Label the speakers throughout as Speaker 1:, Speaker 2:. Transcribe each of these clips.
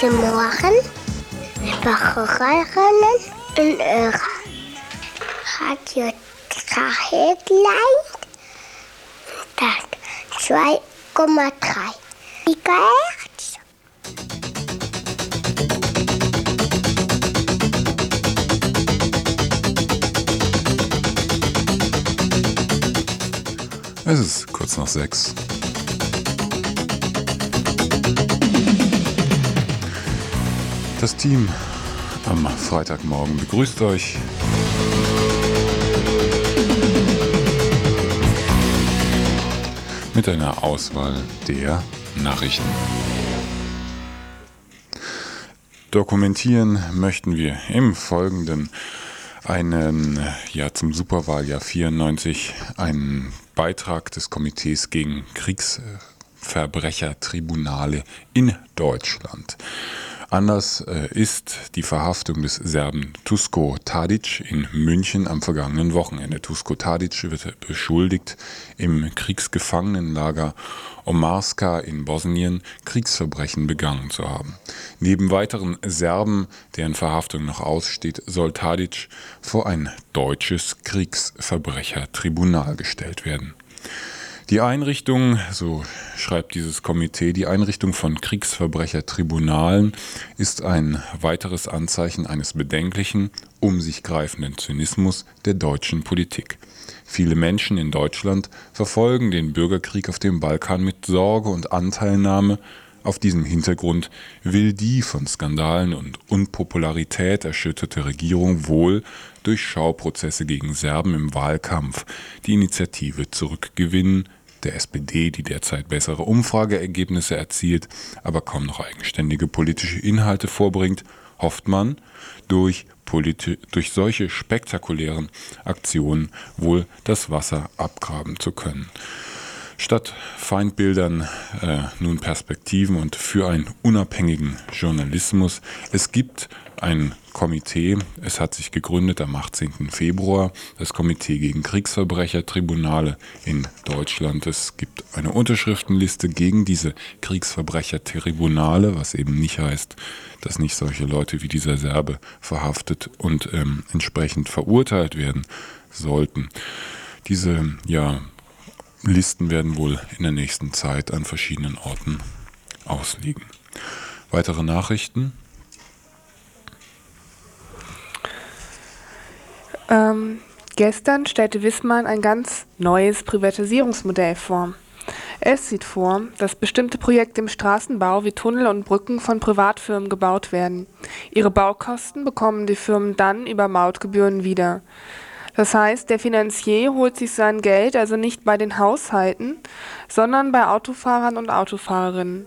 Speaker 1: Guten Morgen, Wacherinnen in eurer Radio Dracheglein. Das 2,3 Gigahertz.
Speaker 2: Es ist kurz nach sechs. Das Team am Freitagmorgen begrüßt euch. Mit einer Auswahl der Nachrichten. Dokumentieren möchten wir im Folgenden einen, ja, zum Superwahljahr 94, einen Beitrag des Komitees gegen Kriegsverbrechertribunale in Deutschland. Anders äh, ist die Verhaftung des Serben Tusko Tadic in München am vergangenen Wochenende. Tusko Tadic wird beschuldigt, im Kriegsgefangenenlager Omarska in Bosnien Kriegsverbrechen begangen zu haben. Neben weiteren Serben, deren Verhaftung noch aussteht, soll Tadic vor ein deutsches Kriegsverbrechertribunal gestellt werden. Die Einrichtung, so schreibt dieses Komitee, die Einrichtung von Kriegsverbrechertribunalen ist ein weiteres Anzeichen eines bedenklichen, um sich greifenden Zynismus der deutschen Politik. Viele Menschen in Deutschland verfolgen den Bürgerkrieg auf dem Balkan mit Sorge und Anteilnahme. Auf diesem Hintergrund will die von Skandalen und Unpopularität erschütterte Regierung wohl durch Schauprozesse gegen Serben im Wahlkampf die Initiative zurückgewinnen, der SPD, die derzeit bessere Umfrageergebnisse erzielt, aber kaum noch eigenständige politische Inhalte vorbringt, hofft man, durch, durch solche spektakulären Aktionen wohl das Wasser abgraben zu können. Statt Feindbildern äh, nun Perspektiven und für einen unabhängigen Journalismus. Es gibt ein Komitee. Es hat sich gegründet am 18. Februar, das Komitee gegen Kriegsverbrechertribunale in Deutschland. Es gibt eine Unterschriftenliste gegen diese Kriegsverbrechertribunale, was eben nicht heißt, dass nicht solche Leute wie dieser Serbe verhaftet und ähm, entsprechend verurteilt werden sollten. Diese ja, Listen werden wohl in der nächsten Zeit an verschiedenen Orten ausliegen. Weitere Nachrichten
Speaker 3: Ähm, gestern stellte Wissmann ein ganz neues Privatisierungsmodell vor. Es sieht vor, dass bestimmte Projekte im Straßenbau wie Tunnel und Brücken von Privatfirmen gebaut werden. Ihre Baukosten bekommen die Firmen dann über Mautgebühren wieder. Das heißt, der Finanzier holt sich sein Geld also nicht bei den Haushalten, sondern bei Autofahrern und Autofahrerinnen.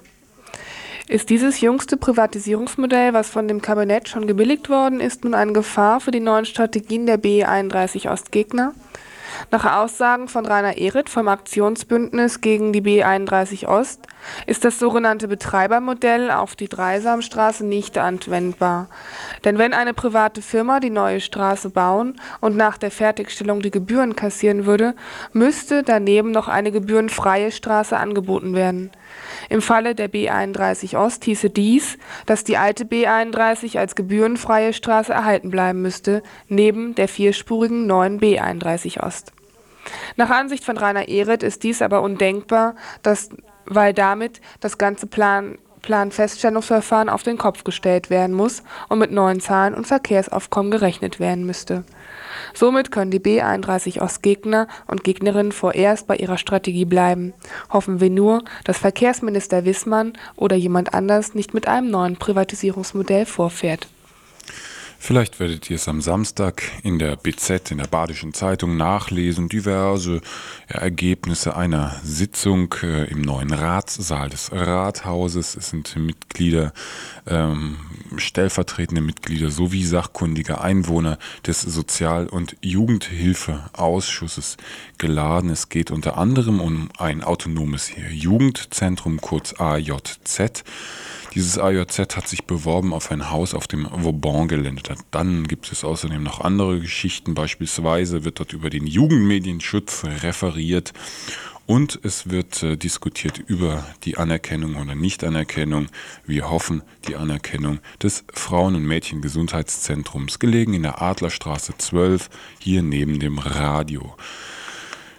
Speaker 3: Ist dieses jüngste Privatisierungsmodell, was von dem Kabinett schon gebilligt worden ist, nun eine Gefahr für die neuen Strategien der B31 Ostgegner? Nach Aussagen von Rainer Ehret vom Aktionsbündnis gegen die B31 Ost ist das sogenannte Betreibermodell auf die Dreisamstraße nicht anwendbar. Denn wenn eine private Firma die neue Straße bauen und nach der Fertigstellung die Gebühren kassieren würde, müsste daneben noch eine gebührenfreie Straße angeboten werden. Im Falle der B31 Ost hieße dies, dass die alte B31 als gebührenfreie Straße erhalten bleiben müsste, neben der vierspurigen neuen B31 Ost. Nach Ansicht von Rainer Ehret ist dies aber undenkbar, dass, weil damit das ganze Plan Planfeststellungsverfahren auf den Kopf gestellt werden muss und mit neuen Zahlen und Verkehrsaufkommen gerechnet werden müsste. Somit können die B31 Ostgegner und Gegnerinnen vorerst bei ihrer Strategie bleiben. Hoffen wir nur, dass Verkehrsminister Wissmann oder jemand anders nicht mit einem neuen Privatisierungsmodell vorfährt.
Speaker 2: Vielleicht werdet ihr es am Samstag in der BZ, in der Badischen Zeitung nachlesen, diverse Ergebnisse einer Sitzung äh, im neuen Ratssaal des Rathauses. Es sind Mitglieder, ähm, stellvertretende Mitglieder sowie sachkundige Einwohner des Sozial- und Jugendhilfeausschusses geladen. Es geht unter anderem um ein autonomes Jugendzentrum, kurz AJZ. Dieses AJZ hat sich beworben auf ein Haus auf dem Vauban-Gelände. Dann gibt es außerdem noch andere Geschichten. Beispielsweise wird dort über den Jugendmedienschutz referiert Und es wird äh, diskutiert über die Anerkennung oder Nichtanerkennung. Wir hoffen die Anerkennung des Frauen- und Mädchengesundheitszentrums, gelegen in der Adlerstraße 12, hier neben dem Radio.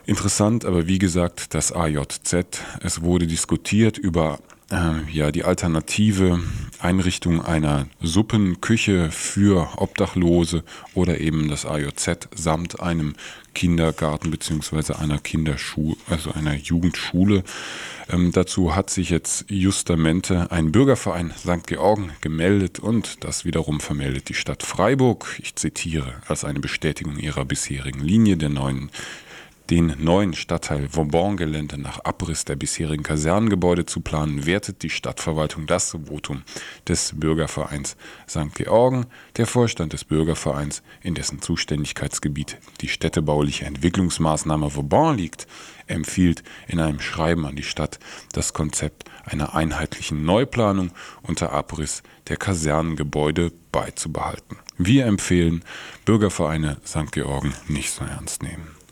Speaker 2: Interessant, aber wie gesagt, das AJZ. Es wurde diskutiert über äh, ja, die alternative Einrichtung einer Suppenküche für Obdachlose oder eben das AJZ samt einem Kindergarten beziehungsweise einer Kinderschule, also einer Jugendschule. Ähm, dazu hat sich jetzt justamente ein Bürgerverein St. Georgen gemeldet und das wiederum vermeldet die Stadt Freiburg, ich zitiere, als eine Bestätigung ihrer bisherigen Linie der neuen den neuen Stadtteil Vauban-Gelände nach Abriss der bisherigen Kasernengebäude zu planen, wertet die Stadtverwaltung das Votum des Bürgervereins St. Georgen. Der Vorstand des Bürgervereins, in dessen Zuständigkeitsgebiet die städtebauliche Entwicklungsmaßnahme Vauban liegt, empfiehlt in einem Schreiben an die Stadt das Konzept einer einheitlichen Neuplanung unter Abriss der Kasernengebäude beizubehalten. Wir empfehlen, Bürgervereine St. Georgen nicht so ernst nehmen.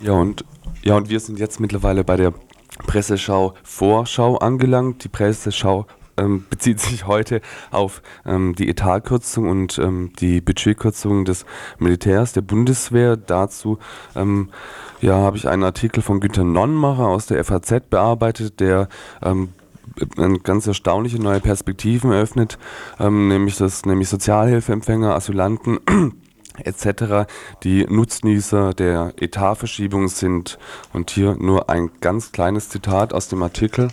Speaker 4: Ja, und, ja, und wir sind jetzt mittlerweile bei der Presseschau Vorschau angelangt. Die Presseschau ähm, bezieht sich heute auf ähm, die Etatkürzung und ähm, die Budgetkürzung des Militärs, der Bundeswehr. Dazu ähm, ja, habe ich einen Artikel von Günter Nonnmacher aus der FAZ bearbeitet, der ähm, ganz erstaunliche neue Perspektiven eröffnet, ähm, nämlich das nämlich Sozialhilfeempfänger, Asylanten etc. die Nutznießer der Etatverschiebung sind. Und hier nur ein ganz kleines Zitat aus dem Artikel.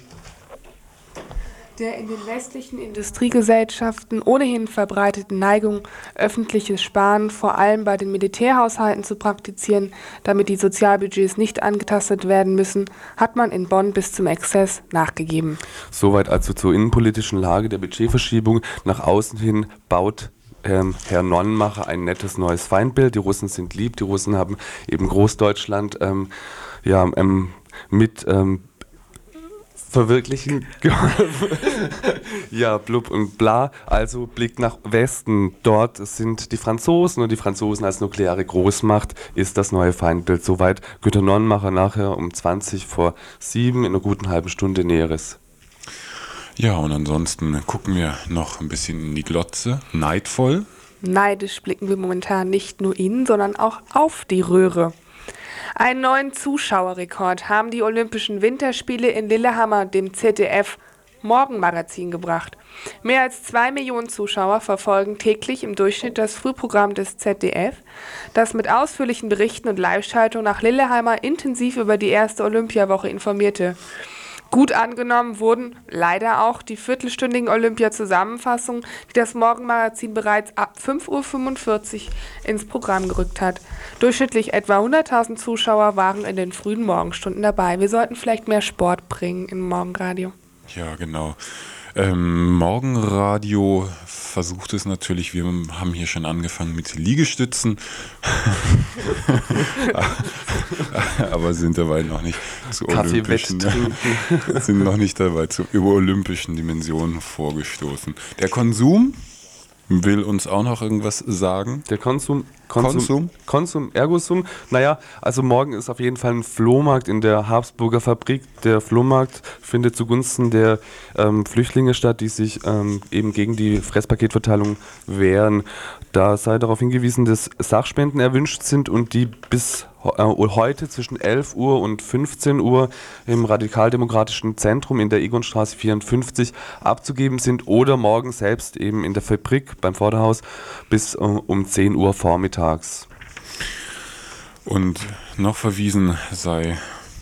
Speaker 3: Der in den westlichen Industriegesellschaften ohnehin verbreiteten Neigung, öffentliches Sparen vor allem bei den Militärhaushalten zu praktizieren, damit die Sozialbudgets nicht angetastet werden müssen, hat man in Bonn bis zum Exzess nachgegeben.
Speaker 4: Soweit also zur innenpolitischen Lage der Budgetverschiebung. Nach außen hin baut ähm, Herr Nonnenmacher ein nettes neues Feindbild. Die Russen sind lieb, die Russen haben eben Großdeutschland ähm, ja, ähm, mit ähm, verwirklichen ja, blub und bla. Also Blick nach Westen. Dort sind die Franzosen und die Franzosen als nukleare Großmacht ist das neue Feindbild. Soweit Günter Nonnenmacher nachher um 20 vor 7 in einer guten halben Stunde Näheres.
Speaker 2: Ja, und ansonsten gucken wir noch ein bisschen in die Glotze. Neidvoll.
Speaker 3: Neidisch blicken wir momentan nicht nur in, sondern auch auf die Röhre. Einen neuen Zuschauerrekord haben die Olympischen Winterspiele in Lillehammer dem ZDF Morgenmagazin gebracht. Mehr als zwei Millionen Zuschauer verfolgen täglich im Durchschnitt das Frühprogramm des ZDF, das mit ausführlichen Berichten und Live-Schaltung nach Lillehammer intensiv über die erste Olympiawoche informierte. Gut angenommen wurden leider auch die viertelstündigen Olympia-Zusammenfassungen, die das Morgenmagazin bereits ab 5.45 Uhr ins Programm gerückt hat. Durchschnittlich etwa 100.000 Zuschauer waren in den frühen Morgenstunden dabei. Wir sollten vielleicht mehr Sport bringen im Morgenradio.
Speaker 2: Ja, genau. Ähm, Morgenradio versucht es natürlich, wir haben hier schon angefangen mit Liegestützen, aber sind dabei noch nicht zu olympischen, sind noch nicht dabei zu über olympischen Dimensionen vorgestoßen. Der Konsum will uns auch noch irgendwas sagen.
Speaker 4: Der Konsum Konsum, Konsum? Konsum, Ergosum. Naja, also morgen ist auf jeden Fall ein Flohmarkt in der Habsburger Fabrik. Der Flohmarkt findet zugunsten der ähm, Flüchtlinge statt, die sich ähm, eben gegen die Fresspaketverteilung wehren. Da sei darauf hingewiesen, dass Sachspenden erwünscht sind und die bis heute zwischen 11 Uhr und 15 Uhr im Radikaldemokratischen Zentrum in der Egonstraße 54 abzugeben sind oder morgen selbst eben in der Fabrik beim Vorderhaus bis äh, um 10 Uhr vormittags.
Speaker 2: Und noch verwiesen sei,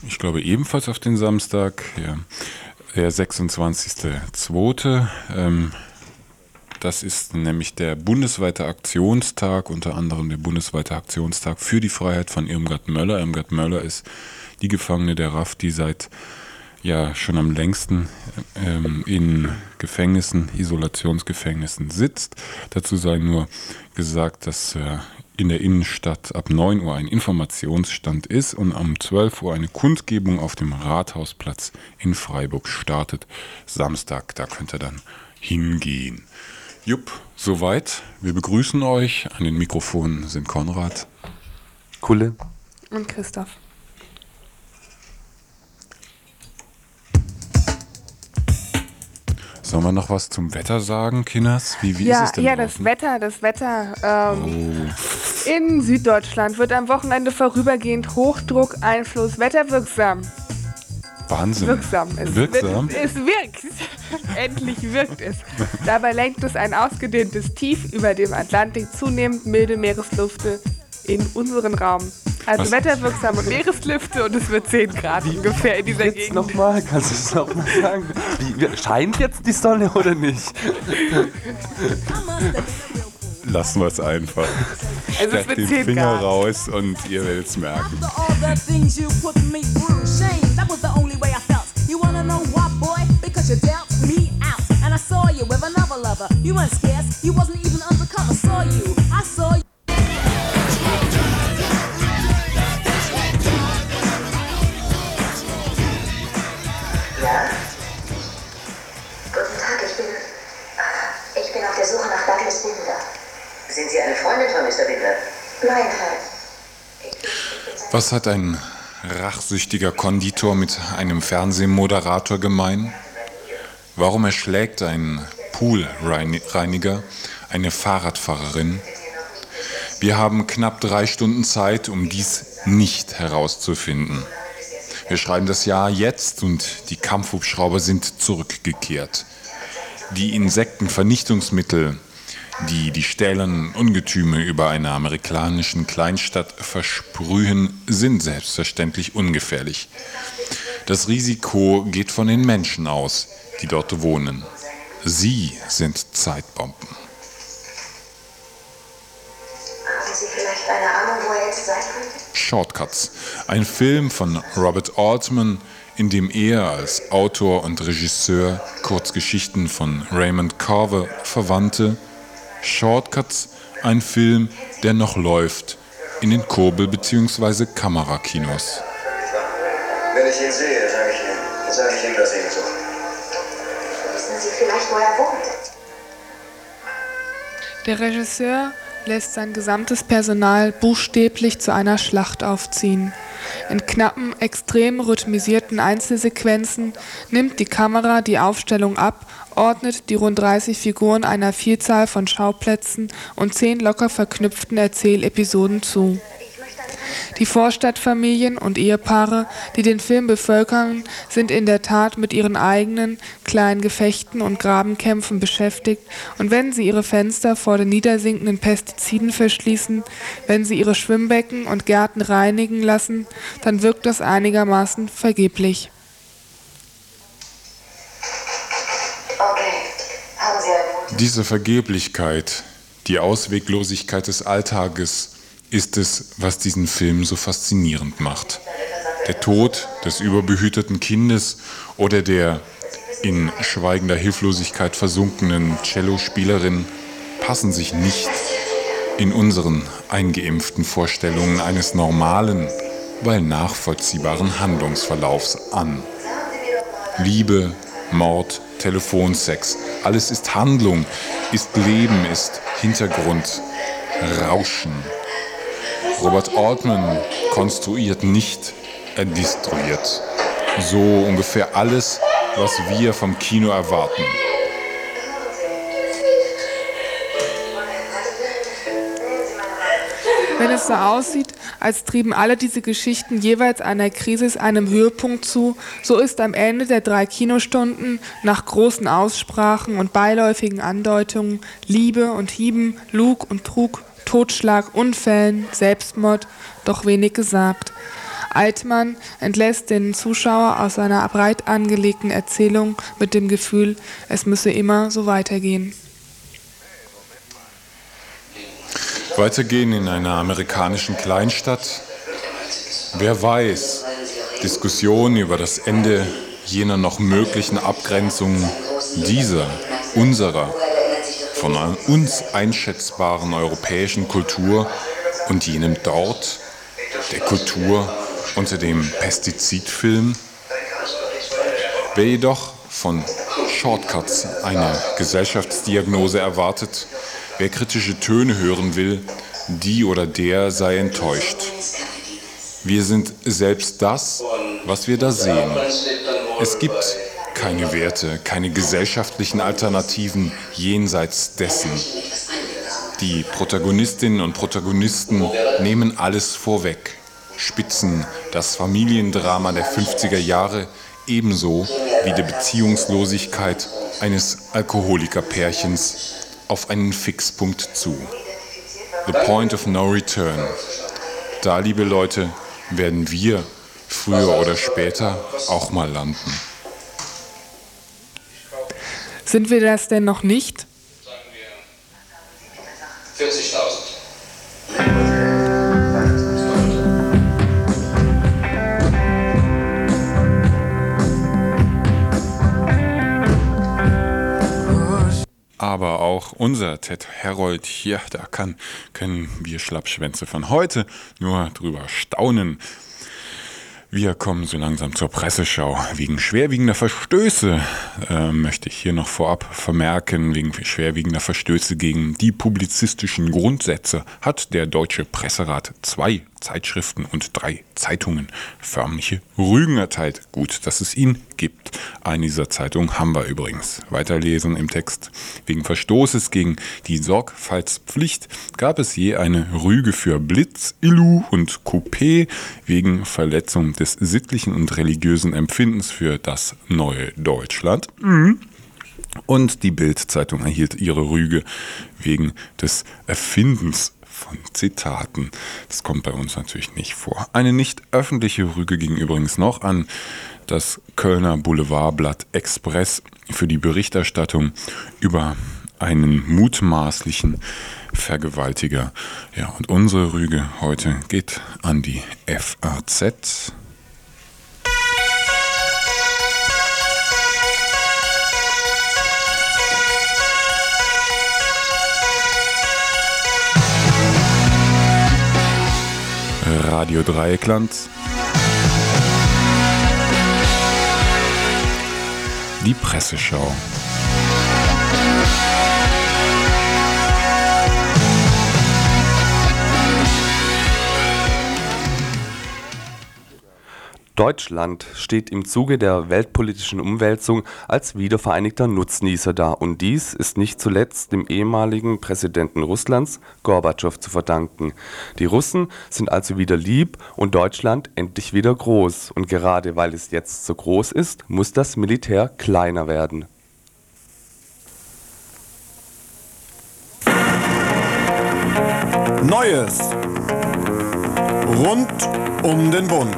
Speaker 2: ich glaube ebenfalls auf den Samstag, ja, der 26.02. Ähm, das ist nämlich der bundesweite Aktionstag, unter anderem der bundesweite Aktionstag für die Freiheit von Irmgard Möller. Irmgard Möller ist die Gefangene der RAF, die seit ja schon am längsten ähm, in Gefängnissen, Isolationsgefängnissen sitzt. Dazu sei nur gesagt, dass äh, in der Innenstadt ab 9 Uhr ein Informationsstand ist und um 12 Uhr eine Kundgebung auf dem Rathausplatz in Freiburg startet. Samstag, da könnt ihr dann hingehen. Jupp, soweit. Wir begrüßen euch. An den Mikrofonen sind Konrad,
Speaker 4: Kulle
Speaker 3: und Christoph.
Speaker 2: Sollen wir noch was zum Wetter sagen, Kinders? Wie, wie
Speaker 3: ja,
Speaker 2: ist es denn
Speaker 3: Ja,
Speaker 2: draußen?
Speaker 3: das Wetter, das Wetter. Ähm,
Speaker 2: oh.
Speaker 3: In Süddeutschland wird am Wochenende vorübergehend Hochdruckeinfluss wetterwirksam.
Speaker 2: Wahnsinn.
Speaker 3: Wirksam. Es
Speaker 2: wirksam?
Speaker 3: Wird, es wirkt. Endlich wirkt es. Dabei lenkt es ein ausgedehntes Tief über dem Atlantik zunehmend milde Meereslüfte in unseren Raum. Also
Speaker 2: Was?
Speaker 3: wetterwirksame Meereslüfte und es wird 10 Grad ungefähr in dieser
Speaker 4: Jetzt
Speaker 3: Gegend.
Speaker 4: nochmal, kannst du es nochmal sagen? Wie, scheint jetzt die Sonne oder nicht?
Speaker 2: Lassen wir es einfach.
Speaker 3: Also es wird
Speaker 2: den
Speaker 3: 10
Speaker 2: Finger
Speaker 3: Grad.
Speaker 2: raus und ihr werdet es merken.
Speaker 5: You weren't scarce, you wasn't even undercover. Saw you, I saw you.
Speaker 6: Ja? Guten Tag, ich bin. Ich bin auf der Suche nach Douglas Binder.
Speaker 7: Sind Sie eine Freundin von Mr. Binder?
Speaker 6: Nein, Herr.
Speaker 2: Was hat ein rachsüchtiger Konditor mit einem Fernsehmoderator gemein? Warum erschlägt ein Poolreiniger eine Fahrradfahrerin? Wir haben knapp drei Stunden Zeit, um dies nicht herauszufinden. Wir schreiben das Jahr jetzt und die Kampfhubschrauber sind zurückgekehrt. Die Insektenvernichtungsmittel, die die stählernen Ungetüme über einer amerikanischen Kleinstadt versprühen, sind selbstverständlich ungefährlich. Das Risiko geht von den Menschen aus, die dort wohnen. Sie sind Zeitbomben.
Speaker 6: Haben Sie vielleicht eine Ahnung, wo er jetzt sein könnte?
Speaker 2: Shortcuts, ein Film von Robert Altman, in dem er als Autor und Regisseur Kurzgeschichten von Raymond Carver verwandte. Shortcuts, ein Film, der noch läuft in den Kurbel- bzw. Kamerakinos.
Speaker 8: Wenn ich ihn sehe, sage ich ihm, sage ich ihm, dass ich ihn suche.
Speaker 6: Wo er wohnt?
Speaker 3: Der Regisseur lässt sein gesamtes Personal buchstäblich zu einer Schlacht aufziehen. In knappen, extrem rhythmisierten Einzelsequenzen nimmt die Kamera die Aufstellung ab, ordnet die rund 30 Figuren einer Vielzahl von Schauplätzen und zehn locker verknüpften Erzählepisoden zu. Die Vorstadtfamilien und Ehepaare, die den Film bevölkern, sind in der Tat mit ihren eigenen kleinen Gefechten und Grabenkämpfen beschäftigt und wenn sie ihre Fenster vor den niedersinkenden Pestiziden verschließen, wenn sie ihre Schwimmbecken und Gärten reinigen lassen, dann wirkt das einigermaßen vergeblich.
Speaker 2: Diese Vergeblichkeit, die Ausweglosigkeit des Alltages ist es, was diesen Film so faszinierend macht. Der Tod des überbehüteten Kindes oder der in schweigender Hilflosigkeit versunkenen Cellospielerin passen sich nicht in unseren eingeimpften Vorstellungen eines normalen, weil nachvollziehbaren Handlungsverlaufs an. Liebe, Mord, Telefonsex, alles ist Handlung, ist Leben, ist Hintergrund, Rauschen. Robert Altman konstruiert nicht, er destruiert. So ungefähr alles, was wir vom Kino erwarten.
Speaker 3: Wenn es so aussieht, als trieben alle diese Geschichten jeweils einer Krise einem Höhepunkt zu, so ist am Ende der drei Kinostunden nach großen Aussprachen und beiläufigen Andeutungen, Liebe und Hieben, Lug und Trug, Totschlag, Unfällen, Selbstmord doch wenig gesagt. Altmann entlässt den Zuschauer aus seiner breit angelegten Erzählung mit dem Gefühl, es müsse immer so weitergehen.
Speaker 2: Weitergehen in einer amerikanischen Kleinstadt. Wer weiß, Diskussionen über das Ende jener noch möglichen Abgrenzung dieser, unserer, von uns einschätzbaren europäischen Kultur und jenem dort, der Kultur unter dem Pestizidfilm. Wer jedoch von Shortcuts eine Gesellschaftsdiagnose erwartet, wer kritische Töne hören will, die oder der sei enttäuscht. Wir sind selbst das, was wir da sehen. Es gibt keine Werte, keine gesellschaftlichen Alternativen jenseits dessen. Die Protagonistinnen und Protagonisten nehmen alles vorweg, spitzen das Familiendrama der 50er Jahre ebenso wie die Beziehungslosigkeit eines Alkoholikerpärchens auf einen Fixpunkt zu. The point of no return. Da, liebe Leute, werden wir früher oder später auch mal landen.
Speaker 3: Sind wir das denn noch nicht?
Speaker 8: 40.000.
Speaker 2: Aber auch unser Ted Herold hier, da kann, können wir Schlappschwänze von heute nur drüber staunen. Wir kommen so langsam zur Presseschau. Wegen schwerwiegender Verstöße äh, möchte ich hier noch vorab vermerken, wegen schwerwiegender Verstöße gegen die publizistischen Grundsätze hat der Deutsche Presserat zwei Zeitschriften und drei Zeitungen förmliche Rügen erteilt. Gut, dass es ihn gibt. Eine dieser Zeitungen haben wir übrigens. Weiterlesen im Text. Wegen Verstoßes gegen die Sorgfaltspflicht gab es je eine Rüge für Blitz, Illu und Coupé wegen Verletzung des sittlichen und religiösen Empfindens für das neue Deutschland. Und die Bild-Zeitung erhielt ihre Rüge wegen des Erfindens von Zitaten. Das kommt bei uns natürlich nicht vor. Eine nicht öffentliche Rüge ging übrigens noch an das Kölner Boulevardblatt Express für die Berichterstattung über einen mutmaßlichen Vergewaltiger. Ja, und unsere Rüge heute geht an die FAZ. Radio Dreieckland. Die Presseschau.
Speaker 4: Deutschland steht im Zuge der weltpolitischen Umwälzung als wiedervereinigter Nutznießer da und dies ist nicht zuletzt dem ehemaligen Präsidenten Russlands, Gorbatschow, zu verdanken. Die Russen sind also wieder lieb und Deutschland endlich wieder groß und gerade weil es jetzt so groß ist, muss das Militär kleiner werden.
Speaker 9: Neues rund um den Bund.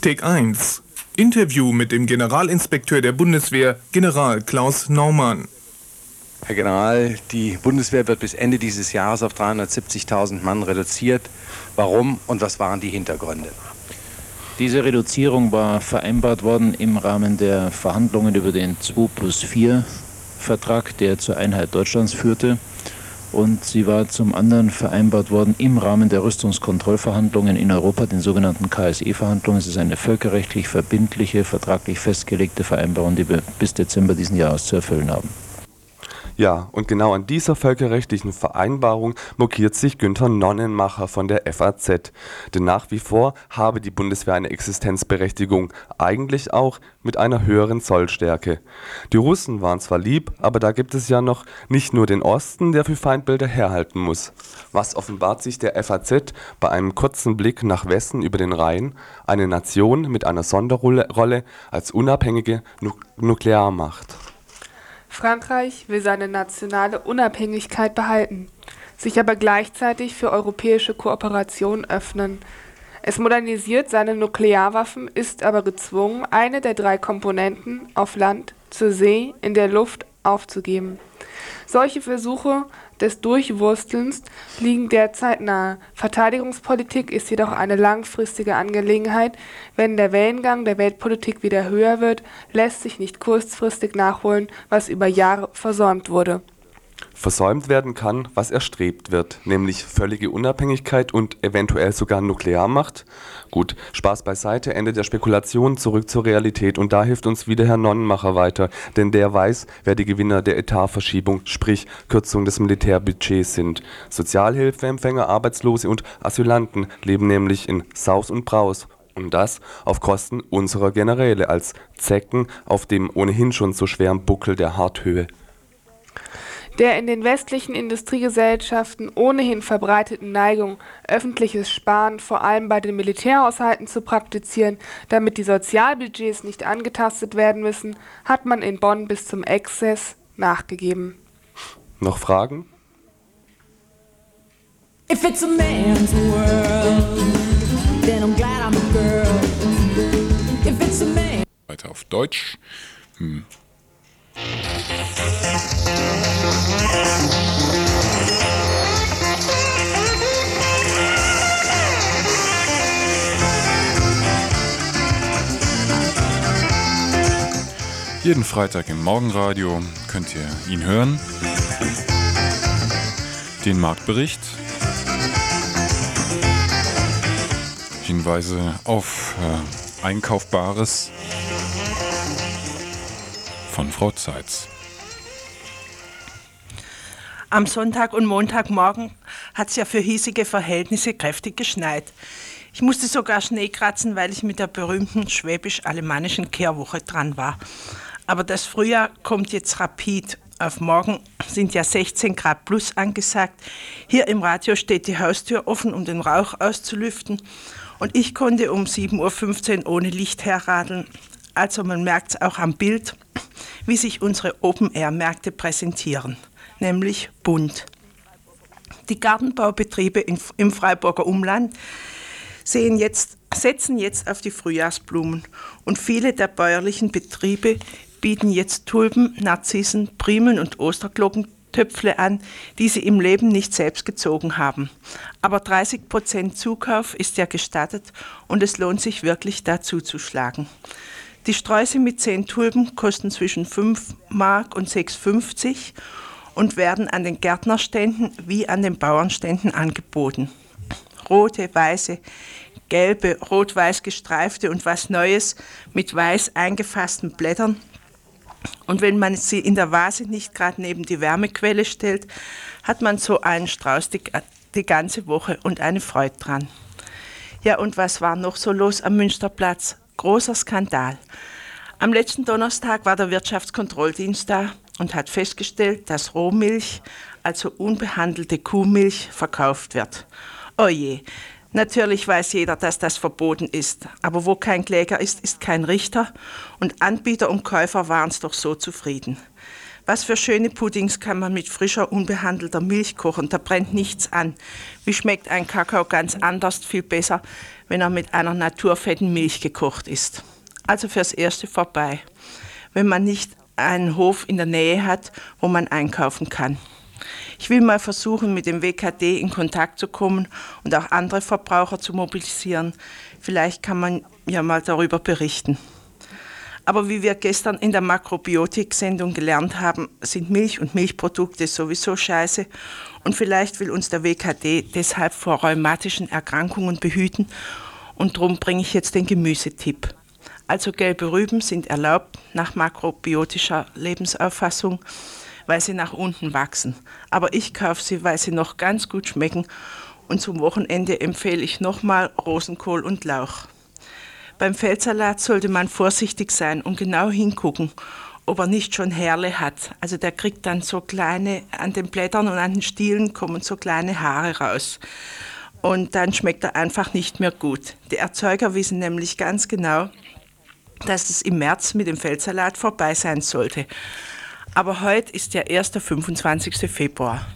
Speaker 10: Take 1. Interview mit dem Generalinspekteur der Bundeswehr, General Klaus Naumann.
Speaker 11: Herr General, die Bundeswehr wird bis Ende dieses Jahres auf 370.000 Mann reduziert. Warum und was waren die Hintergründe?
Speaker 12: Diese Reduzierung war vereinbart worden im Rahmen der Verhandlungen über den 2 plus 4 Vertrag, der zur Einheit Deutschlands führte. Und sie war zum anderen vereinbart worden im Rahmen der Rüstungskontrollverhandlungen in Europa, den sogenannten KSE-Verhandlungen. Es ist eine völkerrechtlich verbindliche, vertraglich festgelegte Vereinbarung, die wir bis Dezember diesen Jahres zu erfüllen haben.
Speaker 4: Ja, und genau an dieser völkerrechtlichen Vereinbarung mokiert sich Günther Nonnenmacher von der FAZ. Denn nach wie vor habe die Bundeswehr eine Existenzberechtigung, eigentlich auch mit einer höheren Zollstärke. Die Russen waren zwar lieb, aber da gibt es ja noch nicht nur den Osten, der für Feindbilder herhalten muss. Was offenbart sich der FAZ bei einem kurzen Blick nach Westen über den Rhein? Eine Nation mit einer Sonderrolle als unabhängige Nu Nuklearmacht.
Speaker 3: Frankreich will seine nationale Unabhängigkeit behalten, sich aber gleichzeitig für europäische Kooperation öffnen. Es modernisiert seine Nuklearwaffen, ist aber gezwungen, eine der drei Komponenten auf Land, zur See, in der Luft aufzugeben. Solche Versuche des Durchwurstelns liegen derzeit nahe. Verteidigungspolitik ist jedoch eine langfristige Angelegenheit. Wenn der Wellengang der Weltpolitik wieder höher wird, lässt sich nicht kurzfristig nachholen, was über Jahre versäumt wurde.
Speaker 4: Versäumt werden kann, was erstrebt wird, nämlich völlige Unabhängigkeit und eventuell sogar Nuklearmacht. Gut, Spaß beiseite, Ende der Spekulation, zurück zur Realität. Und da hilft uns wieder Herr Nonnenmacher weiter, denn der weiß, wer die Gewinner der Etatverschiebung, sprich Kürzung des Militärbudgets sind. Sozialhilfeempfänger, Arbeitslose und Asylanten leben nämlich in Saus und Braus und das auf Kosten unserer Generäle als Zecken auf dem ohnehin schon so schweren Buckel der Harthöhe.
Speaker 3: Der in den westlichen Industriegesellschaften ohnehin verbreiteten Neigung, öffentliches Sparen vor allem bei den Militärhaushalten zu praktizieren, damit die Sozialbudgets nicht angetastet werden müssen, hat man in Bonn bis zum Exzess nachgegeben.
Speaker 4: Noch Fragen?
Speaker 5: If it's a man's world, then I'm glad I'm a girl. If it's a man.
Speaker 2: Weiter auf Deutsch. Hm. Jeden Freitag im Morgenradio könnt ihr ihn hören. Den Marktbericht. Hinweise auf äh, Einkaufbares von Frau Zeitz.
Speaker 9: Am Sonntag und Montagmorgen hat es ja für hiesige Verhältnisse kräftig geschneit. Ich musste sogar Schnee kratzen, weil ich mit der berühmten schwäbisch-alemannischen Kehrwoche dran war. Aber das Frühjahr kommt jetzt rapid. Auf morgen sind ja 16 Grad plus angesagt. Hier im Radio steht die Haustür offen, um den Rauch auszulüften. Und ich konnte um 7.15 Uhr ohne Licht herradeln. Also man merkt es auch am Bild, wie sich unsere Open-Air-Märkte präsentieren, nämlich bunt. Die Gartenbaubetriebe im Freiburger Umland sehen jetzt, setzen jetzt auf die Frühjahrsblumen und viele der bäuerlichen Betriebe bieten jetzt Tulpen, Narzissen, Primeln und Osterglockentöpfle an, die sie im Leben nicht selbst gezogen haben. Aber 30 Prozent Zukauf ist ja gestattet und es lohnt sich wirklich da zuzuschlagen. Die Sträuße mit 10 Tulpen kosten zwischen 5 Mark und 6,50 und werden an den Gärtnerständen wie an den Bauernständen angeboten. Rote, weiße, gelbe, rot-weiß gestreifte und was Neues mit weiß eingefassten Blättern. Und wenn man sie in der Vase nicht gerade neben die Wärmequelle stellt, hat man so einen Strauß die, die ganze Woche und eine Freude dran. Ja, und was war noch so los am Münsterplatz? Großer Skandal. Am letzten Donnerstag war der Wirtschaftskontrolldienst da und hat festgestellt, dass Rohmilch, also unbehandelte Kuhmilch, verkauft wird. Oje, natürlich weiß jeder, dass das verboten ist, aber wo kein Kläger ist, ist kein Richter und Anbieter und Käufer waren es doch so zufrieden. Was für schöne Puddings kann man mit frischer, unbehandelter Milch kochen? Da brennt nichts an. Wie schmeckt ein Kakao ganz anders, viel besser, wenn er mit einer naturfetten Milch gekocht ist. Also fürs Erste vorbei, wenn man nicht einen Hof in der Nähe hat, wo man einkaufen kann. Ich will mal versuchen, mit dem WKD in Kontakt zu kommen und auch andere Verbraucher zu mobilisieren. Vielleicht kann man ja mal darüber berichten. Aber wie wir gestern in der Makrobiotik-Sendung gelernt haben, sind Milch und Milchprodukte sowieso scheiße. Und vielleicht will uns der WKD deshalb vor rheumatischen Erkrankungen behüten. Und darum bringe ich jetzt den Gemüsetipp. Also gelbe Rüben sind erlaubt nach makrobiotischer Lebensauffassung, weil sie nach unten wachsen. Aber ich kaufe sie, weil sie noch ganz gut schmecken. Und zum Wochenende empfehle ich nochmal Rosenkohl und Lauch. Beim Feldsalat sollte man vorsichtig sein und genau hingucken, ob er nicht schon Härle hat. Also der kriegt dann so kleine, an den Blättern und an den Stielen kommen so kleine Haare raus. Und dann schmeckt er einfach nicht mehr gut. Die Erzeuger wissen nämlich ganz genau, dass es im März mit dem Feldsalat vorbei sein sollte. Aber heute ist der 25. Februar.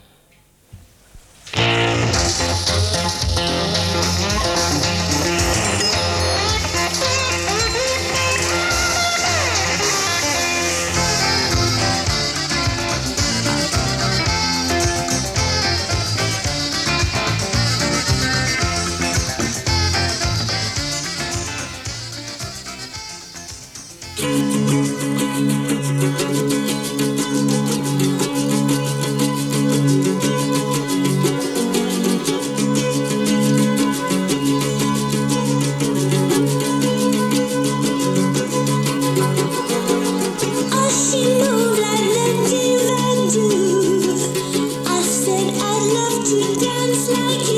Speaker 9: dance like you.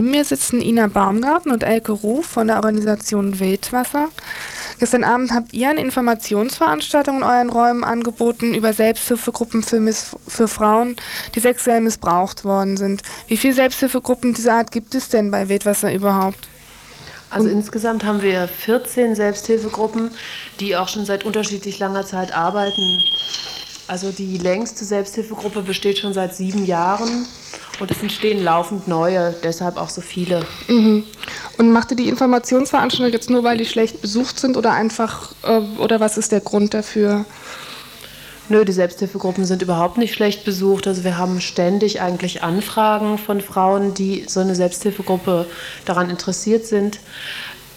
Speaker 3: Neben mir sitzen Ina Baumgarten und Elke Ruf von der Organisation Wildwasser. Gestern Abend habt ihr eine Informationsveranstaltung in euren Räumen angeboten über Selbsthilfegruppen für, Miss für Frauen, die sexuell missbraucht worden sind. Wie viele Selbsthilfegruppen dieser Art gibt es denn bei Wildwasser überhaupt?
Speaker 13: Also insgesamt haben wir 14 Selbsthilfegruppen, die auch schon seit unterschiedlich langer Zeit arbeiten. Also die längste Selbsthilfegruppe besteht schon seit sieben Jahren und es entstehen laufend neue, deshalb auch so viele.
Speaker 3: Mhm. Und macht ihr die Informationsveranstaltung jetzt nur, weil die schlecht besucht sind oder einfach, äh, oder was ist der Grund dafür?
Speaker 13: Nö, die Selbsthilfegruppen sind überhaupt nicht schlecht besucht. Also wir haben ständig eigentlich Anfragen von Frauen, die so eine Selbsthilfegruppe daran interessiert sind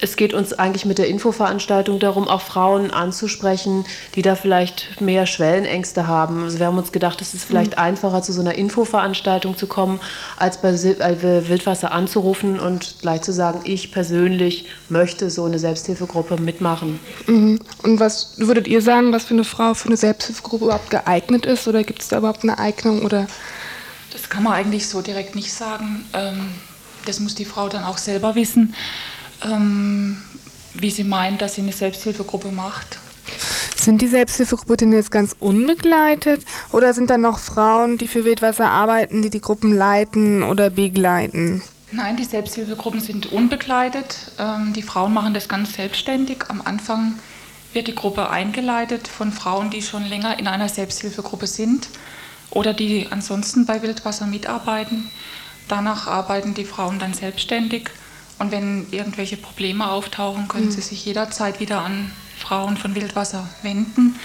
Speaker 13: es geht uns eigentlich mit der Infoveranstaltung darum, auch Frauen anzusprechen, die da vielleicht mehr Schwellenängste haben. Also wir haben uns gedacht, es ist vielleicht mhm. einfacher, zu so einer Infoveranstaltung zu kommen, als bei Wildwasser anzurufen und gleich zu sagen, ich persönlich möchte so eine Selbsthilfegruppe mitmachen.
Speaker 3: Mhm. Und was würdet ihr sagen, was für eine Frau für eine Selbsthilfegruppe überhaupt geeignet ist? Oder gibt es da überhaupt eine Eignung? Oder?
Speaker 14: Das kann man eigentlich so direkt nicht sagen. Ähm, das muss die Frau dann auch selber wissen ähm, wie sie meint, dass sie eine Selbsthilfegruppe macht.
Speaker 3: Sind die Selbsthilfegruppen denn jetzt ganz unbegleitet oder sind da noch Frauen, die für Wildwasser arbeiten, die die Gruppen leiten oder begleiten?
Speaker 14: Nein, die Selbsthilfegruppen sind unbegleitet. Ähm, die Frauen machen das ganz selbstständig. Am Anfang wird die Gruppe eingeleitet von Frauen, die schon länger in einer Selbsthilfegruppe sind oder die ansonsten bei Wildwasser mitarbeiten. Danach arbeiten die Frauen dann selbstständig und wenn irgendwelche Probleme auftauchen, können mhm. Sie sich jederzeit wieder an Frauen von Wildwasser wenden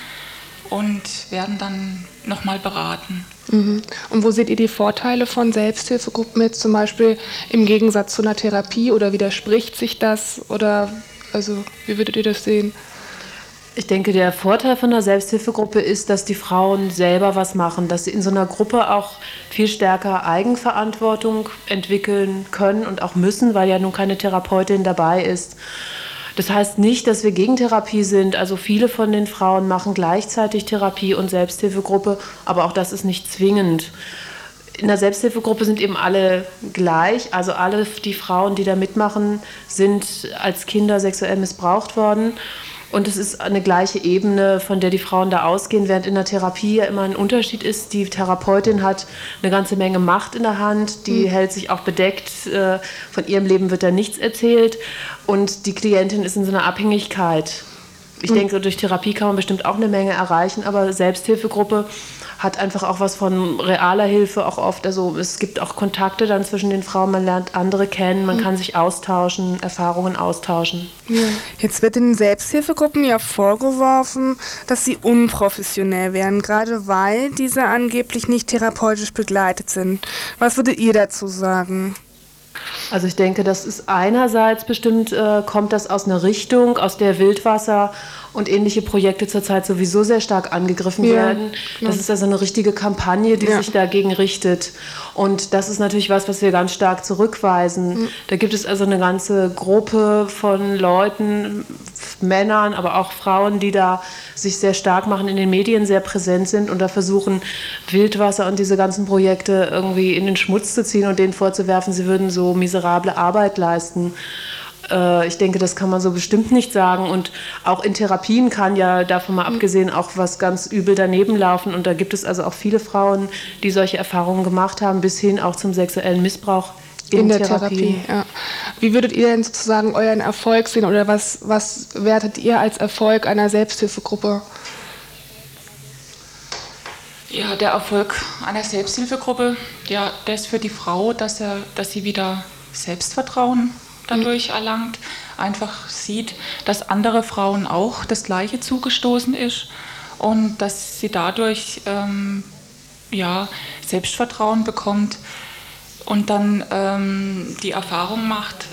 Speaker 14: und werden dann nochmal beraten.
Speaker 3: Mhm. Und wo seht ihr die Vorteile von Selbsthilfegruppen jetzt zum Beispiel im Gegensatz zu einer Therapie oder widerspricht sich das oder also wie würdet ihr das sehen?
Speaker 13: Ich denke, der Vorteil von der Selbsthilfegruppe ist, dass die Frauen selber was machen, dass sie in so einer Gruppe auch viel stärker Eigenverantwortung entwickeln können und auch müssen, weil ja nun keine Therapeutin dabei ist. Das heißt nicht, dass wir gegen Therapie sind. Also viele von den Frauen machen gleichzeitig Therapie und Selbsthilfegruppe, aber auch das ist nicht zwingend. In der Selbsthilfegruppe sind eben alle gleich. Also alle die Frauen, die da mitmachen, sind als Kinder sexuell missbraucht worden. Und es ist eine gleiche Ebene, von der die Frauen da ausgehen, während in der Therapie ja immer ein Unterschied ist. Die Therapeutin hat eine ganze Menge Macht in der Hand, die mhm. hält sich auch bedeckt, äh, von ihrem Leben wird da nichts erzählt und die Klientin ist in so einer Abhängigkeit. Ich mhm. denke, durch Therapie kann man bestimmt auch eine Menge erreichen, aber Selbsthilfegruppe hat einfach auch was von realer Hilfe auch oft. Also es gibt auch Kontakte dann zwischen den Frauen, man lernt andere kennen, man mhm. kann sich austauschen, Erfahrungen austauschen.
Speaker 3: Ja. Jetzt wird den Selbsthilfegruppen ja vorgeworfen, dass sie unprofessionell wären, gerade weil diese angeblich nicht therapeutisch begleitet sind. Was würdet ihr dazu sagen?
Speaker 13: Also ich denke, das ist einerseits bestimmt, äh, kommt das aus einer Richtung, aus der Wildwasser und ähnliche Projekte zurzeit sowieso sehr stark angegriffen ja, werden. Das ist also eine richtige Kampagne, die ja. sich dagegen richtet. Und das ist natürlich was, was wir ganz stark zurückweisen. Mhm. Da gibt es also eine ganze Gruppe von Leuten, Männern, aber auch Frauen, die da sich sehr stark machen, in den Medien sehr präsent sind und da versuchen, Wildwasser und diese ganzen Projekte irgendwie in den Schmutz zu ziehen und denen vorzuwerfen, sie würden so miserable Arbeit leisten. Äh, ich denke, das kann man so bestimmt nicht sagen. Und auch in Therapien kann ja davon mal mhm. abgesehen auch was ganz übel daneben laufen. Und da gibt es also auch viele Frauen, die solche Erfahrungen gemacht haben, bis hin auch zum sexuellen Missbrauch in, in der Therapie. Therapie
Speaker 3: ja. Wie würdet ihr denn sozusagen euren Erfolg sehen oder was, was wertet ihr als Erfolg einer Selbsthilfegruppe?
Speaker 14: Ja, der Erfolg einer Selbsthilfegruppe, ja, der ist für die Frau, dass, er, dass sie wieder Selbstvertrauen dadurch mhm. erlangt, einfach sieht, dass andere Frauen auch das Gleiche zugestoßen ist und dass sie dadurch ähm, ja, Selbstvertrauen bekommt und dann ähm, die Erfahrung macht,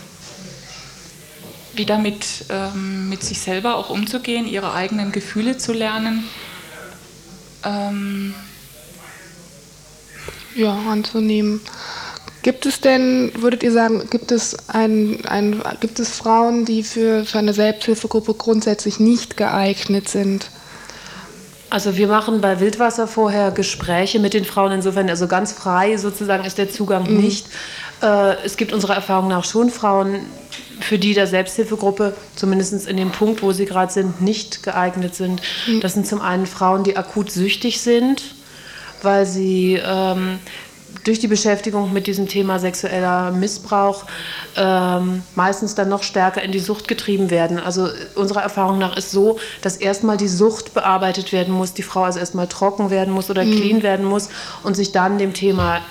Speaker 14: wieder mit, ähm, mit sich selber auch umzugehen, ihre eigenen Gefühle zu lernen. Ähm,
Speaker 3: ja, anzunehmen. Gibt es denn, würdet ihr sagen, gibt es, ein, ein, gibt es Frauen, die für, für eine Selbsthilfegruppe grundsätzlich nicht geeignet sind?
Speaker 13: Also wir machen bei Wildwasser vorher Gespräche mit den Frauen, insofern also ganz frei sozusagen ist der Zugang mhm. nicht. Äh, es gibt unserer Erfahrung nach schon Frauen, für die der Selbsthilfegruppe, zumindest in dem Punkt, wo sie gerade sind, nicht geeignet sind. Mhm. Das sind zum einen Frauen, die akut süchtig sind, weil sie ähm, durch die Beschäftigung mit diesem Thema sexueller Missbrauch ähm, meistens dann noch stärker in die Sucht getrieben werden. Also unserer Erfahrung nach ist so, dass erstmal die Sucht bearbeitet werden muss, die Frau also erstmal trocken werden muss oder mhm. clean werden muss und sich dann dem Thema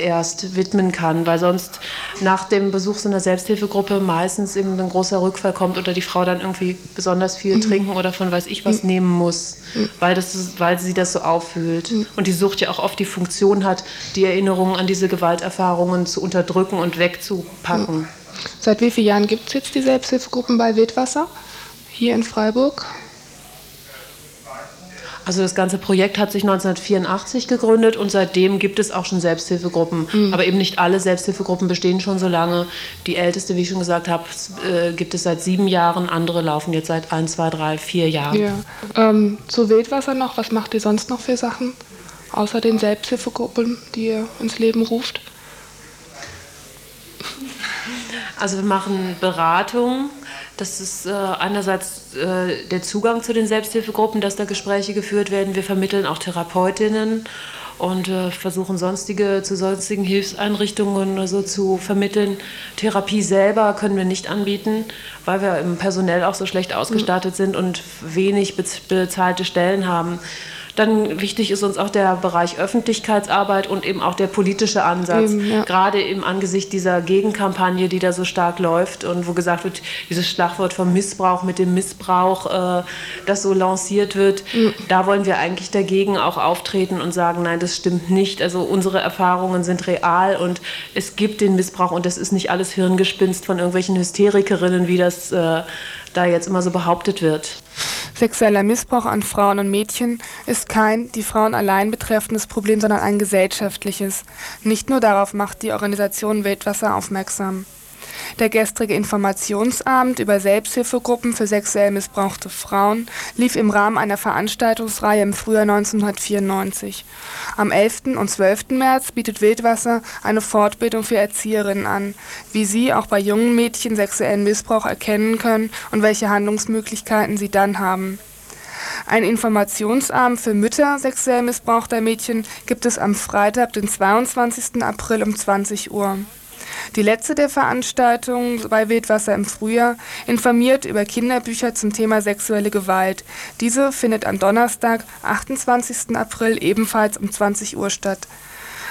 Speaker 13: erst widmen kann, weil sonst nach dem Besuch so einer Selbsthilfegruppe meistens eben ein großer Rückfall kommt oder die Frau dann irgendwie besonders viel mhm. trinken oder von weiß ich was mhm. nehmen muss, mhm. weil, das, weil sie das so auffühlt. Mhm. Und die Sucht ja auch oft die Funktion hat, die Erinnerungen an diese Gewalterfahrungen zu unterdrücken und wegzupacken.
Speaker 3: Seit wie vielen Jahren gibt es jetzt die Selbsthilfegruppen bei Wildwasser hier in Freiburg?
Speaker 13: Also das ganze Projekt hat sich 1984 gegründet und seitdem gibt es auch schon Selbsthilfegruppen. Mhm. Aber eben nicht alle Selbsthilfegruppen bestehen schon so lange. Die älteste, wie ich schon gesagt habe, äh, gibt es seit sieben Jahren. Andere laufen jetzt seit ein, zwei, drei, vier Jahren.
Speaker 3: Ja. Ähm, zu Wildwasser noch, was macht ihr sonst noch für Sachen? Außer den Selbsthilfegruppen, die ihr ins Leben ruft?
Speaker 13: Also wir machen Beratung das ist äh, einerseits äh, der Zugang zu den Selbsthilfegruppen, dass da Gespräche geführt werden. Wir vermitteln auch Therapeutinnen und äh, versuchen sonstige zu sonstigen Hilfseinrichtungen oder so zu vermitteln. Therapie selber können wir nicht anbieten, weil wir im Personell auch so schlecht ausgestattet sind und wenig bezahlte Stellen haben. Dann wichtig ist uns auch der Bereich Öffentlichkeitsarbeit und eben auch der politische Ansatz. Eben, ja. Gerade im Angesicht dieser Gegenkampagne, die da so stark läuft und wo gesagt wird, dieses Schlagwort vom Missbrauch mit dem Missbrauch, äh, das so lanciert wird, mhm. da wollen wir eigentlich dagegen auch auftreten und sagen, nein, das stimmt nicht. Also unsere Erfahrungen sind real und es gibt den Missbrauch und das ist nicht alles Hirngespinst von irgendwelchen Hysterikerinnen, wie das äh, da jetzt immer so behauptet wird.
Speaker 3: Sexueller Missbrauch an Frauen und Mädchen ist kein die Frauen allein betreffendes Problem, sondern ein gesellschaftliches. Nicht nur darauf macht die Organisation Weltwasser aufmerksam. Der gestrige Informationsabend über Selbsthilfegruppen für sexuell missbrauchte Frauen lief im Rahmen einer Veranstaltungsreihe im Frühjahr 1994. Am 11. und 12. März bietet Wildwasser eine Fortbildung für Erzieherinnen an, wie sie auch bei jungen Mädchen sexuellen Missbrauch erkennen können und welche Handlungsmöglichkeiten sie dann haben. Ein Informationsabend für Mütter sexuell missbrauchter Mädchen gibt es am Freitag, den 22. April um 20 Uhr. Die letzte der Veranstaltungen bei Wildwasser im Frühjahr informiert über Kinderbücher zum Thema sexuelle Gewalt. Diese findet am Donnerstag, 28. April ebenfalls um 20 Uhr statt.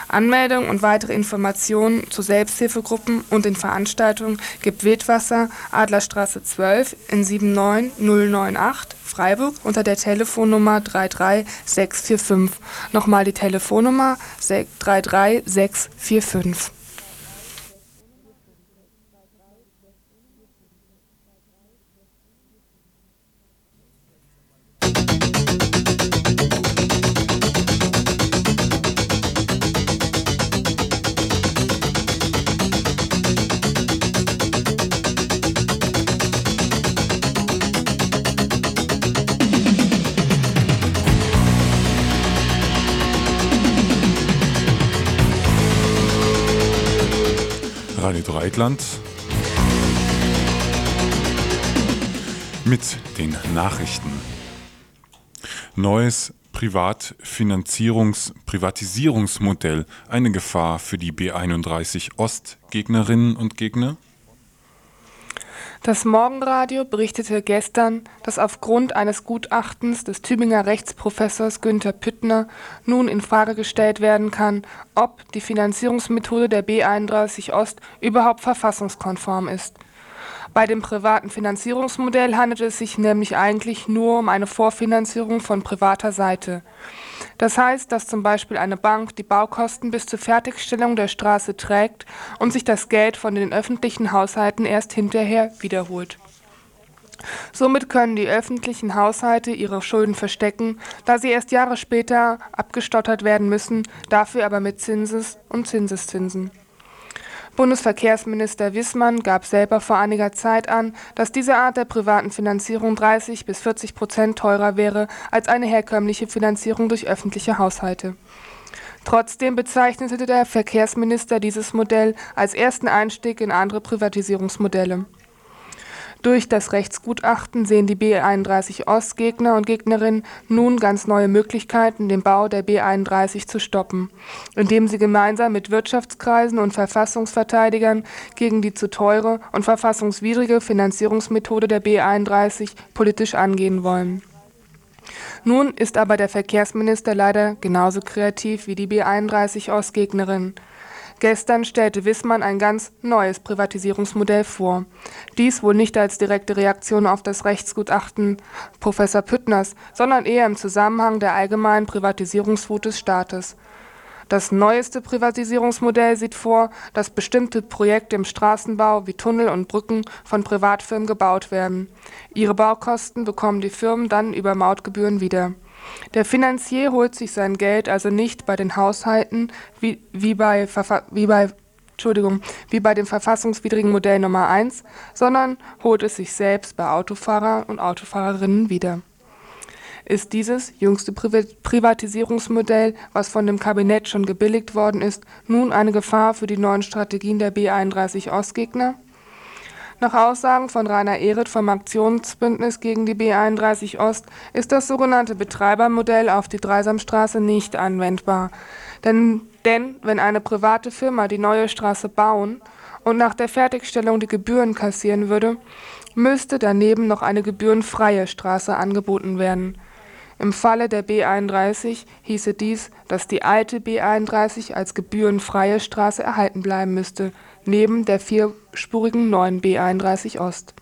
Speaker 3: Anmeldung und weitere Informationen zu Selbsthilfegruppen und den Veranstaltungen gibt Wildwasser Adlerstraße 12 in 79098 Freiburg unter der Telefonnummer 33645. Nochmal die Telefonnummer 33645.
Speaker 2: Dreieckland mit den Nachrichten. Neues Privatfinanzierungs Privatisierungsmodell eine Gefahr für die B31 Ost Gegnerinnen und Gegner?
Speaker 3: Das Morgenradio berichtete gestern, dass aufgrund eines Gutachtens des Tübinger Rechtsprofessors Günther Püttner nun in Frage gestellt werden kann, ob die Finanzierungsmethode der B31 Ost überhaupt verfassungskonform ist. Bei dem privaten Finanzierungsmodell handelt es sich nämlich eigentlich nur um eine Vorfinanzierung von privater Seite. Das heißt, dass zum Beispiel eine Bank die Baukosten bis zur Fertigstellung der Straße trägt und sich das Geld von den öffentlichen Haushalten erst hinterher wiederholt. Somit können die öffentlichen Haushalte ihre Schulden verstecken, da sie erst Jahre später abgestottert werden müssen, dafür aber mit Zinses und Zinseszinsen. Bundesverkehrsminister Wissmann gab selber vor einiger Zeit an, dass diese Art der privaten Finanzierung 30 bis 40 Prozent teurer wäre als eine herkömmliche Finanzierung durch öffentliche Haushalte. Trotzdem bezeichnete der Verkehrsminister dieses Modell als ersten Einstieg in andere Privatisierungsmodelle. Durch das Rechtsgutachten sehen die B31 Ost-Gegner und Gegnerinnen nun ganz neue Möglichkeiten, den Bau der B31 zu stoppen, indem sie gemeinsam mit Wirtschaftskreisen und Verfassungsverteidigern gegen die zu teure und verfassungswidrige Finanzierungsmethode der B31 politisch angehen wollen. Nun ist aber der Verkehrsminister leider genauso kreativ wie die B31 Ost-Gegnerin. Gestern stellte Wissmann ein ganz neues Privatisierungsmodell vor. Dies wohl nicht als direkte Reaktion auf das Rechtsgutachten Professor Püttners, sondern eher im Zusammenhang der allgemeinen Privatisierungswut des Staates. Das neueste Privatisierungsmodell sieht vor, dass bestimmte Projekte im Straßenbau wie Tunnel und Brücken von Privatfirmen gebaut werden. Ihre Baukosten bekommen die Firmen dann über Mautgebühren wieder. Der Finanzier holt sich sein Geld also nicht bei den Haushalten wie, wie, bei, wie, bei, Entschuldigung, wie bei dem verfassungswidrigen Modell Nummer 1, sondern holt es sich selbst bei Autofahrer und Autofahrerinnen wieder. Ist dieses jüngste Privatisierungsmodell, was von dem Kabinett schon gebilligt worden ist, nun eine Gefahr für die neuen Strategien der B31 Ostgegner? Nach Aussagen von Rainer Ehret vom Aktionsbündnis gegen die B31 Ost ist das sogenannte Betreibermodell auf die Dreisamstraße nicht anwendbar. Denn, denn wenn eine private Firma die neue Straße bauen und nach der Fertigstellung die Gebühren kassieren würde, müsste daneben noch eine gebührenfreie Straße angeboten werden. Im Falle der B31 hieße dies, dass die alte B31 als gebührenfreie Straße erhalten bleiben müsste neben der vierspurigen neuen B31 Ost.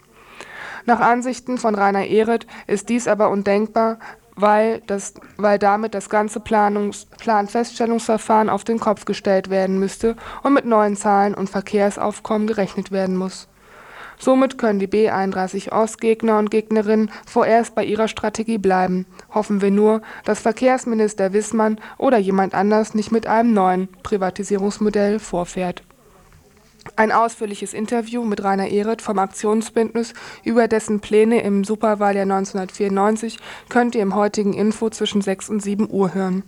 Speaker 3: Nach Ansichten von Rainer Ehret ist dies aber undenkbar, weil, das, weil damit das ganze Planungs Planfeststellungsverfahren auf den Kopf gestellt werden müsste und mit neuen Zahlen und Verkehrsaufkommen gerechnet werden muss. Somit können die B31 Ost-Gegner und Gegnerinnen vorerst bei ihrer Strategie bleiben. Hoffen wir nur, dass Verkehrsminister Wissmann oder jemand anders nicht mit einem neuen Privatisierungsmodell vorfährt. Ein ausführliches Interview mit Rainer Ehret vom Aktionsbündnis über dessen Pläne im Superwahljahr 1994 könnt ihr im heutigen Info zwischen 6 und 7 Uhr hören.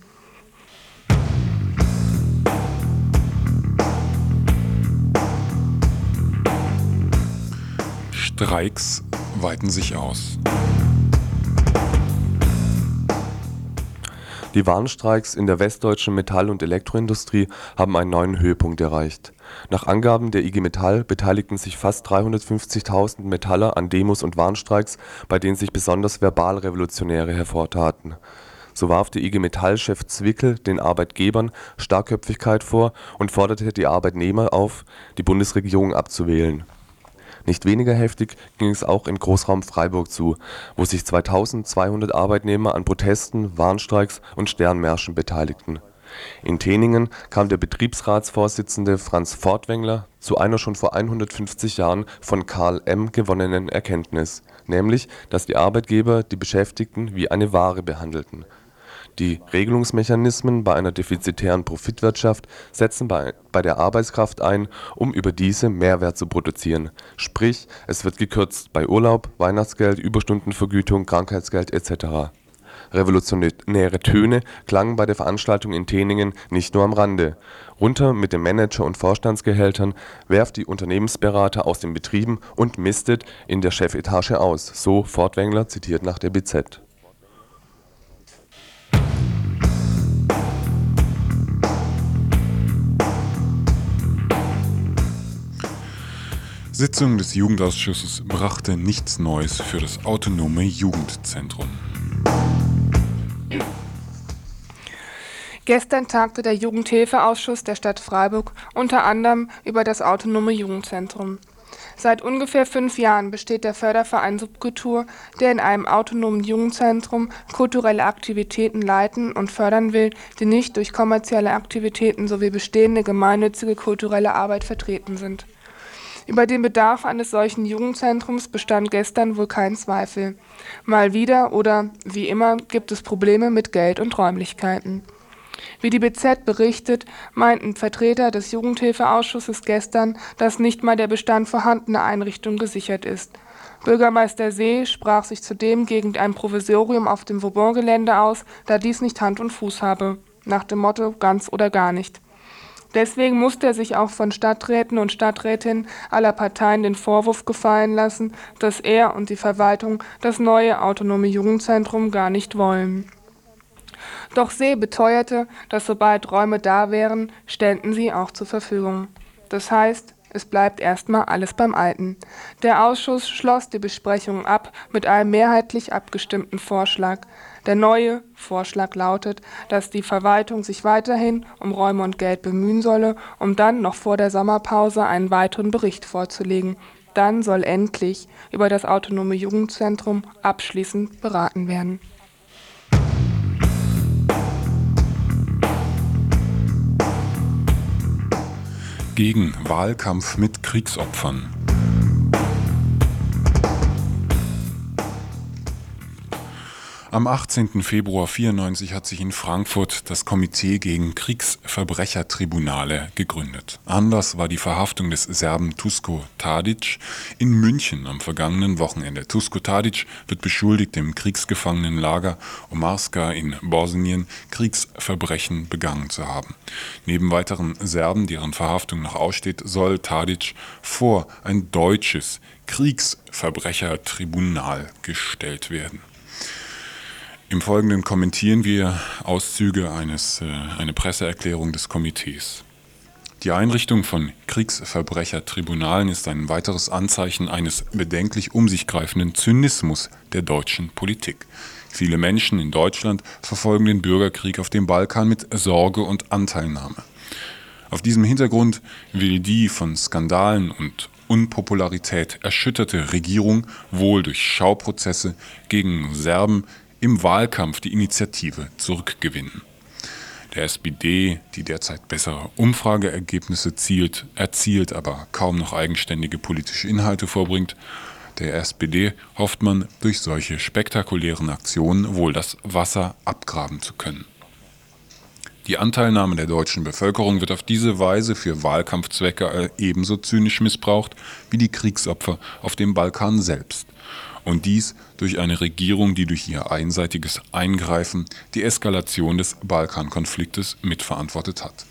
Speaker 2: Streiks weiten sich aus.
Speaker 4: Die Warnstreiks in der westdeutschen Metall und Elektroindustrie haben einen neuen Höhepunkt erreicht. Nach Angaben der IG Metall beteiligten sich fast 350.000 Metaller an Demos und Warnstreiks, bei denen sich besonders Verbalrevolutionäre hervortaten. So warf der IG Metall-Chef Zwickel den Arbeitgebern Starkköpfigkeit vor und forderte die Arbeitnehmer auf, die Bundesregierung abzuwählen nicht weniger heftig ging es auch im Großraum Freiburg zu, wo sich 2200 Arbeitnehmer an Protesten, Warnstreiks und Sternmärschen beteiligten. In Teningen kam der Betriebsratsvorsitzende Franz Fortwängler zu einer schon vor 150 Jahren von Karl M. gewonnenen Erkenntnis, nämlich, dass die Arbeitgeber die Beschäftigten wie eine Ware behandelten die Regelungsmechanismen bei einer defizitären Profitwirtschaft setzen bei der Arbeitskraft ein, um über diese Mehrwert zu produzieren, sprich es wird gekürzt bei Urlaub, Weihnachtsgeld, Überstundenvergütung, Krankheitsgeld etc. Revolutionäre Töne klangen bei der Veranstaltung in Teningen nicht nur am Rande. Runter mit den Manager und Vorstandsgehältern, werft die Unternehmensberater aus den Betrieben und mistet in der Chefetage aus, so Fortwängler zitiert nach der BZ
Speaker 2: Sitzung des Jugendausschusses brachte nichts Neues für das autonome Jugendzentrum.
Speaker 3: Gestern tagte der Jugendhilfeausschuss der Stadt Freiburg unter anderem über das autonome Jugendzentrum. Seit ungefähr fünf Jahren besteht der Förderverein Subkultur, der in einem autonomen Jugendzentrum kulturelle Aktivitäten leiten und fördern will, die nicht durch kommerzielle Aktivitäten sowie bestehende gemeinnützige kulturelle Arbeit vertreten sind über den Bedarf eines solchen Jugendzentrums bestand gestern wohl kein Zweifel. Mal wieder oder wie immer gibt es Probleme mit Geld und Räumlichkeiten. Wie die BZ berichtet, meinten Vertreter des Jugendhilfeausschusses gestern, dass nicht mal der Bestand vorhandener Einrichtungen gesichert ist. Bürgermeister See sprach sich zudem gegen ein Provisorium auf dem Vauban-Gelände aus, da dies nicht Hand und Fuß habe. nach dem Motto ganz oder gar nicht. Deswegen musste er sich auch von Stadträten und Stadträtinnen aller Parteien den Vorwurf gefallen lassen, dass er und die Verwaltung das neue autonome Jugendzentrum gar nicht wollen. Doch See beteuerte, dass sobald Räume da wären, ständen sie auch zur Verfügung. Das heißt, es bleibt erstmal alles beim Alten. Der Ausschuss schloss die Besprechungen ab mit einem mehrheitlich abgestimmten Vorschlag. Der neue Vorschlag lautet, dass die Verwaltung sich weiterhin um Räume und Geld bemühen solle, um dann noch vor der Sommerpause einen weiteren Bericht vorzulegen. Dann soll endlich über das autonome Jugendzentrum abschließend beraten werden.
Speaker 2: Gegen Wahlkampf mit Kriegsopfern. Am 18. Februar 94 hat sich in Frankfurt das Komitee gegen Kriegsverbrechertribunale gegründet. Anders war die Verhaftung des Serben Tusko Tadic in München am vergangenen Wochenende. Tusko Tadic wird beschuldigt, im Kriegsgefangenenlager Omarska in Bosnien Kriegsverbrechen begangen zu haben. Neben weiteren Serben, deren Verhaftung noch aussteht, soll Tadic vor ein deutsches Kriegsverbrechertribunal gestellt werden. Im Folgenden kommentieren wir Auszüge eines, äh, eine Presseerklärung des Komitees. Die Einrichtung von Kriegsverbrechertribunalen ist ein weiteres Anzeichen eines bedenklich um sich greifenden Zynismus der deutschen Politik. Viele Menschen in Deutschland verfolgen den Bürgerkrieg auf dem Balkan mit Sorge und Anteilnahme. Auf diesem Hintergrund will die von Skandalen und Unpopularität erschütterte Regierung wohl durch Schauprozesse gegen Serben im Wahlkampf die Initiative zurückgewinnen. Der SPD, die derzeit bessere Umfrageergebnisse zielt, erzielt, aber kaum noch eigenständige politische Inhalte vorbringt, der SPD hofft man, durch solche spektakulären Aktionen wohl das Wasser abgraben zu können. Die Anteilnahme der deutschen Bevölkerung wird auf diese Weise für Wahlkampfzwecke ebenso zynisch missbraucht wie die Kriegsopfer auf dem Balkan selbst und dies durch eine Regierung, die durch ihr einseitiges Eingreifen die Eskalation des Balkankonfliktes mitverantwortet hat.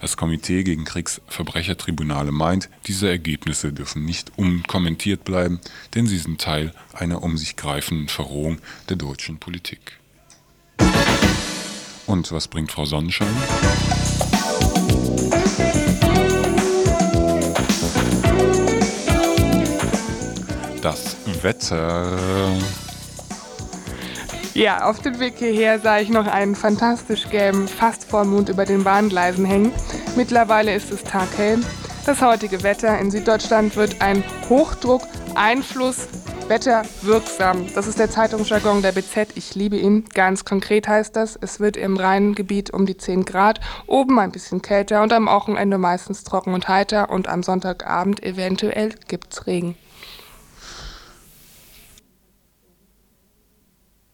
Speaker 2: Das Komitee gegen Kriegsverbrechertribunale meint, diese Ergebnisse dürfen nicht unkommentiert bleiben, denn sie sind Teil einer um sich greifenden Verrohung der deutschen Politik. Und was bringt Frau Sonnenschein? Das Wetter.
Speaker 3: Ja, auf dem Weg hierher sah ich noch einen fantastisch gelben Fastvollmond über den Bahngleisen hängen. Mittlerweile ist es taghell. Das heutige Wetter in Süddeutschland wird ein Hochdruck, Einfluss, Wetter wirksam. Das ist der Zeitungsjargon der BZ. Ich liebe ihn. Ganz konkret heißt das, es wird im Rheingebiet um die 10 Grad, oben ein bisschen kälter und am Wochenende meistens trocken und heiter und am Sonntagabend eventuell gibt's Regen.